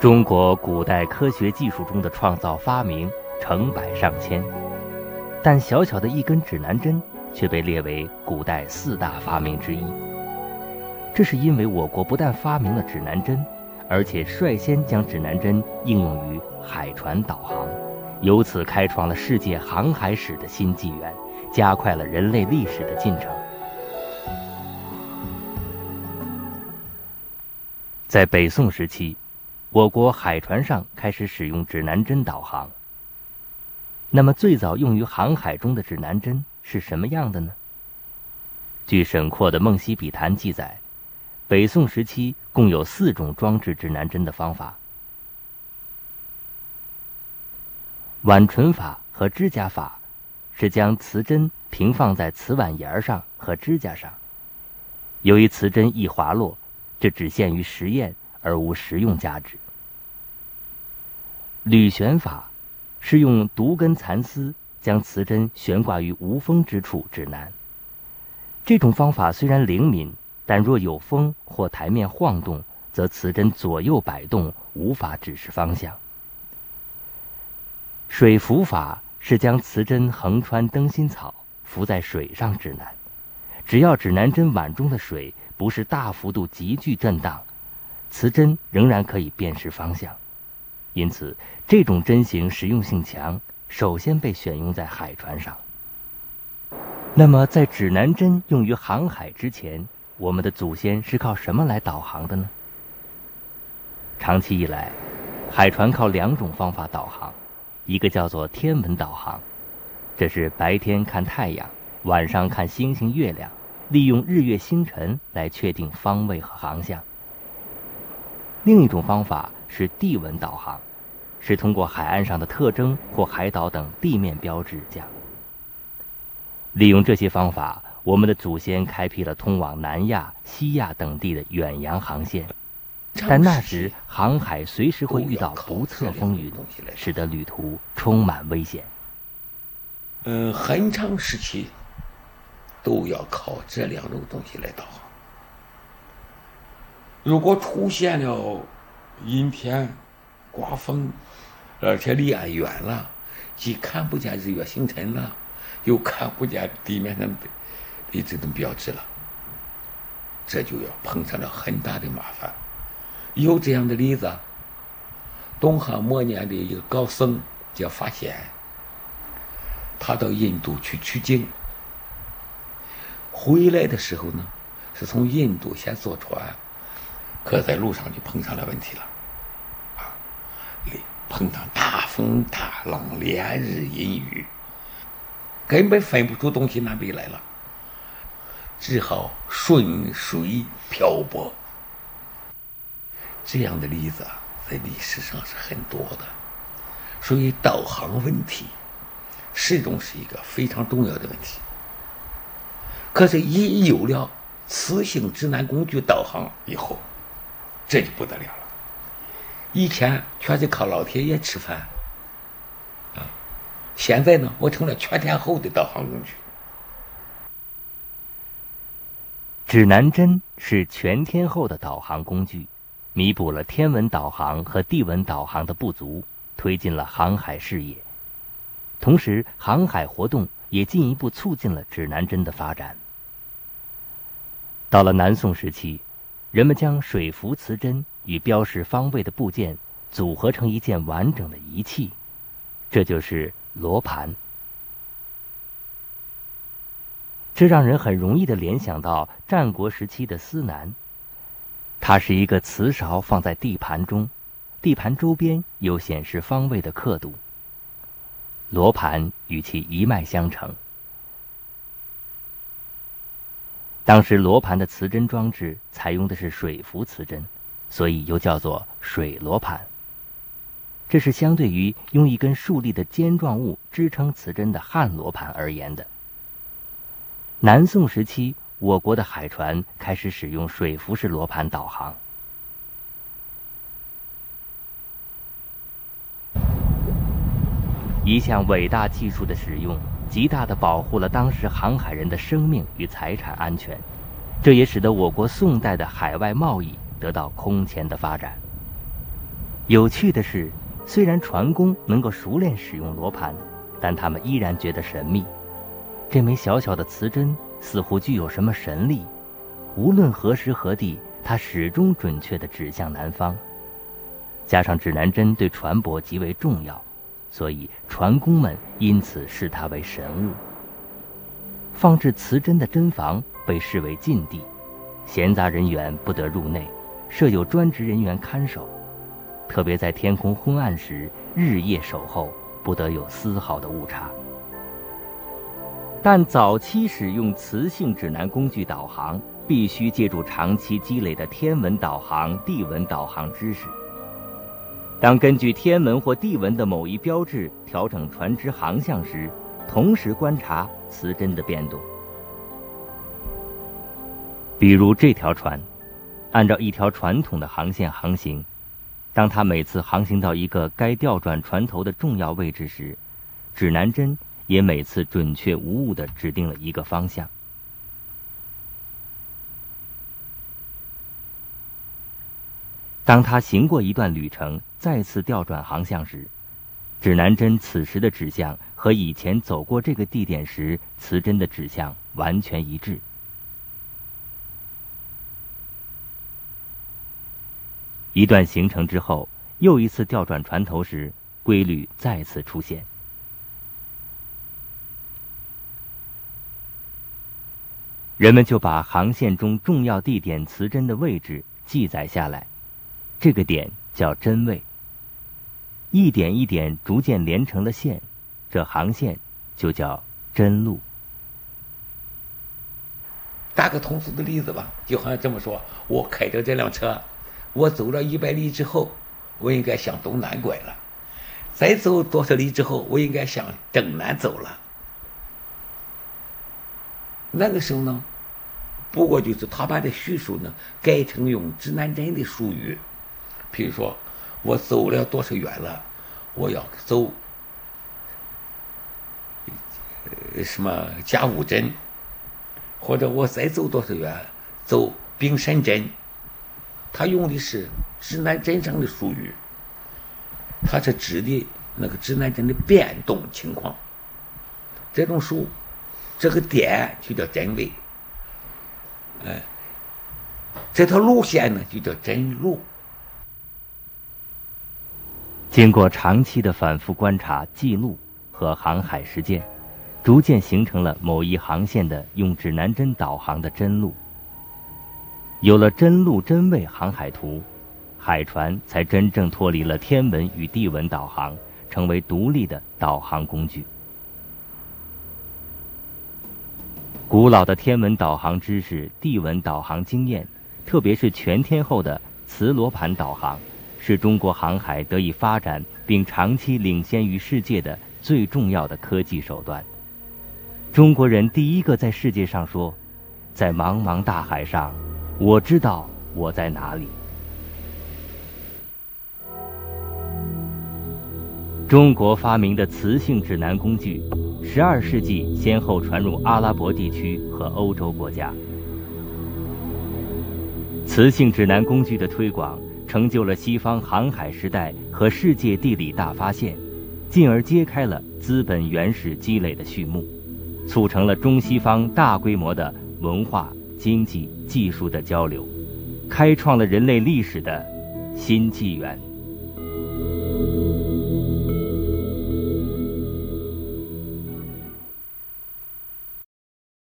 中国古代科学技术中的创造发明成百上千，但小小的一根指南针却被列为古代四大发明之一。这是因为我国不但发明了指南针，而且率先将指南针应用于海船导航，由此开创了世界航海史的新纪元，加快了人类历史的进程。在北宋时期。我国海船上开始使用指南针导航。那么，最早用于航海中的指南针是什么样的呢？据沈括的《梦溪笔谈》记载，北宋时期共有四种装置指南针的方法：挽唇法和指甲法，是将瓷针平放在瓷碗沿上和指甲上。由于瓷针易滑落，这只限于实验。而无实用价值。铝悬法是用独根蚕丝将磁针悬挂于无风之处指南。这种方法虽然灵敏，但若有风或台面晃动，则磁针左右摆动，无法指示方向。水浮法是将磁针横穿灯芯草，浮在水上指南。只要指南针碗中的水不是大幅度急剧震荡。磁针仍然可以辨识方向，因此这种针型实用性强，首先被选用在海船上。那么，在指南针用于航海之前，我们的祖先是靠什么来导航的呢？长期以来，海船靠两种方法导航，一个叫做天文导航，这是白天看太阳，晚上看星星月亮，利用日月星辰来确定方位和航向。另一种方法是地文导航，是通过海岸上的特征或海岛等地面标志讲。利用这些方法，我们的祖先开辟了通往南亚、西亚等地的远洋航线。但那时航海随时会遇到不测风云，使得旅途充满危险。嗯，很长时期都要靠这两种东西来导航。如果出现了阴天、刮风，而且离岸远了，既看不见日月星辰了，又看不见地面上的的这种标志了，这就要碰上了很大的麻烦。有这样的例子，东汉末年的一个高僧叫法显，他到印度去取经，回来的时候呢，是从印度先坐船。可在路上就碰上了问题了，啊，碰上大风大浪，连日阴雨，根本分不出东西南北来了，只好顺水漂泊。这样的例子在历史上是很多的，所以导航问题始终是一个非常重要的问题。可是，一有了磁性指南工具导航以后，这就不得了了。以前全是靠老天爷吃饭，啊，现在呢，我成了全天候的导航工具。指南针是全天候的导航工具，弥补了天文导航和地文导航的不足，推进了航海事业。同时，航海活动也进一步促进了指南针的发展。到了南宋时期。人们将水浮磁针与标识方位的部件组合成一件完整的仪器，这就是罗盘。这让人很容易的联想到战国时期的司南，它是一个瓷勺放在地盘中，地盘周边有显示方位的刻度。罗盘与其一脉相承。当时罗盘的磁针装置采用的是水浮磁针，所以又叫做水罗盘。这是相对于用一根竖立的尖状物支撑磁针的旱罗盘而言的。南宋时期，我国的海船开始使用水浮式罗盘导航。一项伟大技术的使用。极大的保护了当时航海人的生命与财产安全，这也使得我国宋代的海外贸易得到空前的发展。有趣的是，虽然船工能够熟练使用罗盘，但他们依然觉得神秘。这枚小小的磁针似乎具有什么神力，无论何时何地，它始终准确地指向南方。加上指南针对船舶极为重要，所以船工们因此视它为神物。放置磁针的针房被视为禁地，闲杂人员不得入内，设有专职人员看守。特别在天空昏暗时，日夜守候，不得有丝毫的误差。但早期使用磁性指南工具导航，必须借助长期积累的天文导航、地文导航知识。当根据天文或地文的某一标志调整船只航向时，同时观察磁针的变动。比如这条船，按照一条传统的航线航行，当它每次航行到一个该调转船头的重要位置时，指南针也每次准确无误地指定了一个方向。当他行过一段旅程，再次调转航向时，指南针此时的指向和以前走过这个地点时磁针的指向完全一致。一段行程之后，又一次调转船头时，规律再次出现。人们就把航线中重要地点磁针的位置记载下来。这个点叫针位，一点一点逐渐连成了线，这航线就叫真路。打个通俗的例子吧，就好像这么说：我开着这辆车，我走了一百里之后，我应该向东南拐了；再走多少里之后，我应该向正南走了。那个时候呢，不过就是他把这叙述呢改成用指南针的术语。比如说，我走了多少远了？我要走什么甲午针，或者我再走多少远，走丙申针。他用的是指南针上的术语，他是指的那个指南针的变动情况。这种数，这个点就叫针位，哎，这条路线呢就叫针路。经过长期的反复观察、记录和航海实践，逐渐形成了某一航线的用指南针导航的针路。有了针路针位航海图，海船才真正脱离了天文与地文导航，成为独立的导航工具。古老的天文导航知识、地文导航经验，特别是全天候的磁罗盘导航。是中国航海得以发展并长期领先于世界的最重要的科技手段。中国人第一个在世界上说：“在茫茫大海上，我知道我在哪里。”中国发明的磁性指南工具，十二世纪先后传入阿拉伯地区和欧洲国家。磁性指南工具的推广。成就了西方航海时代和世界地理大发现，进而揭开了资本原始积累的序幕，促成了中西方大规模的文化、经济、技术的交流，开创了人类历史的新纪元。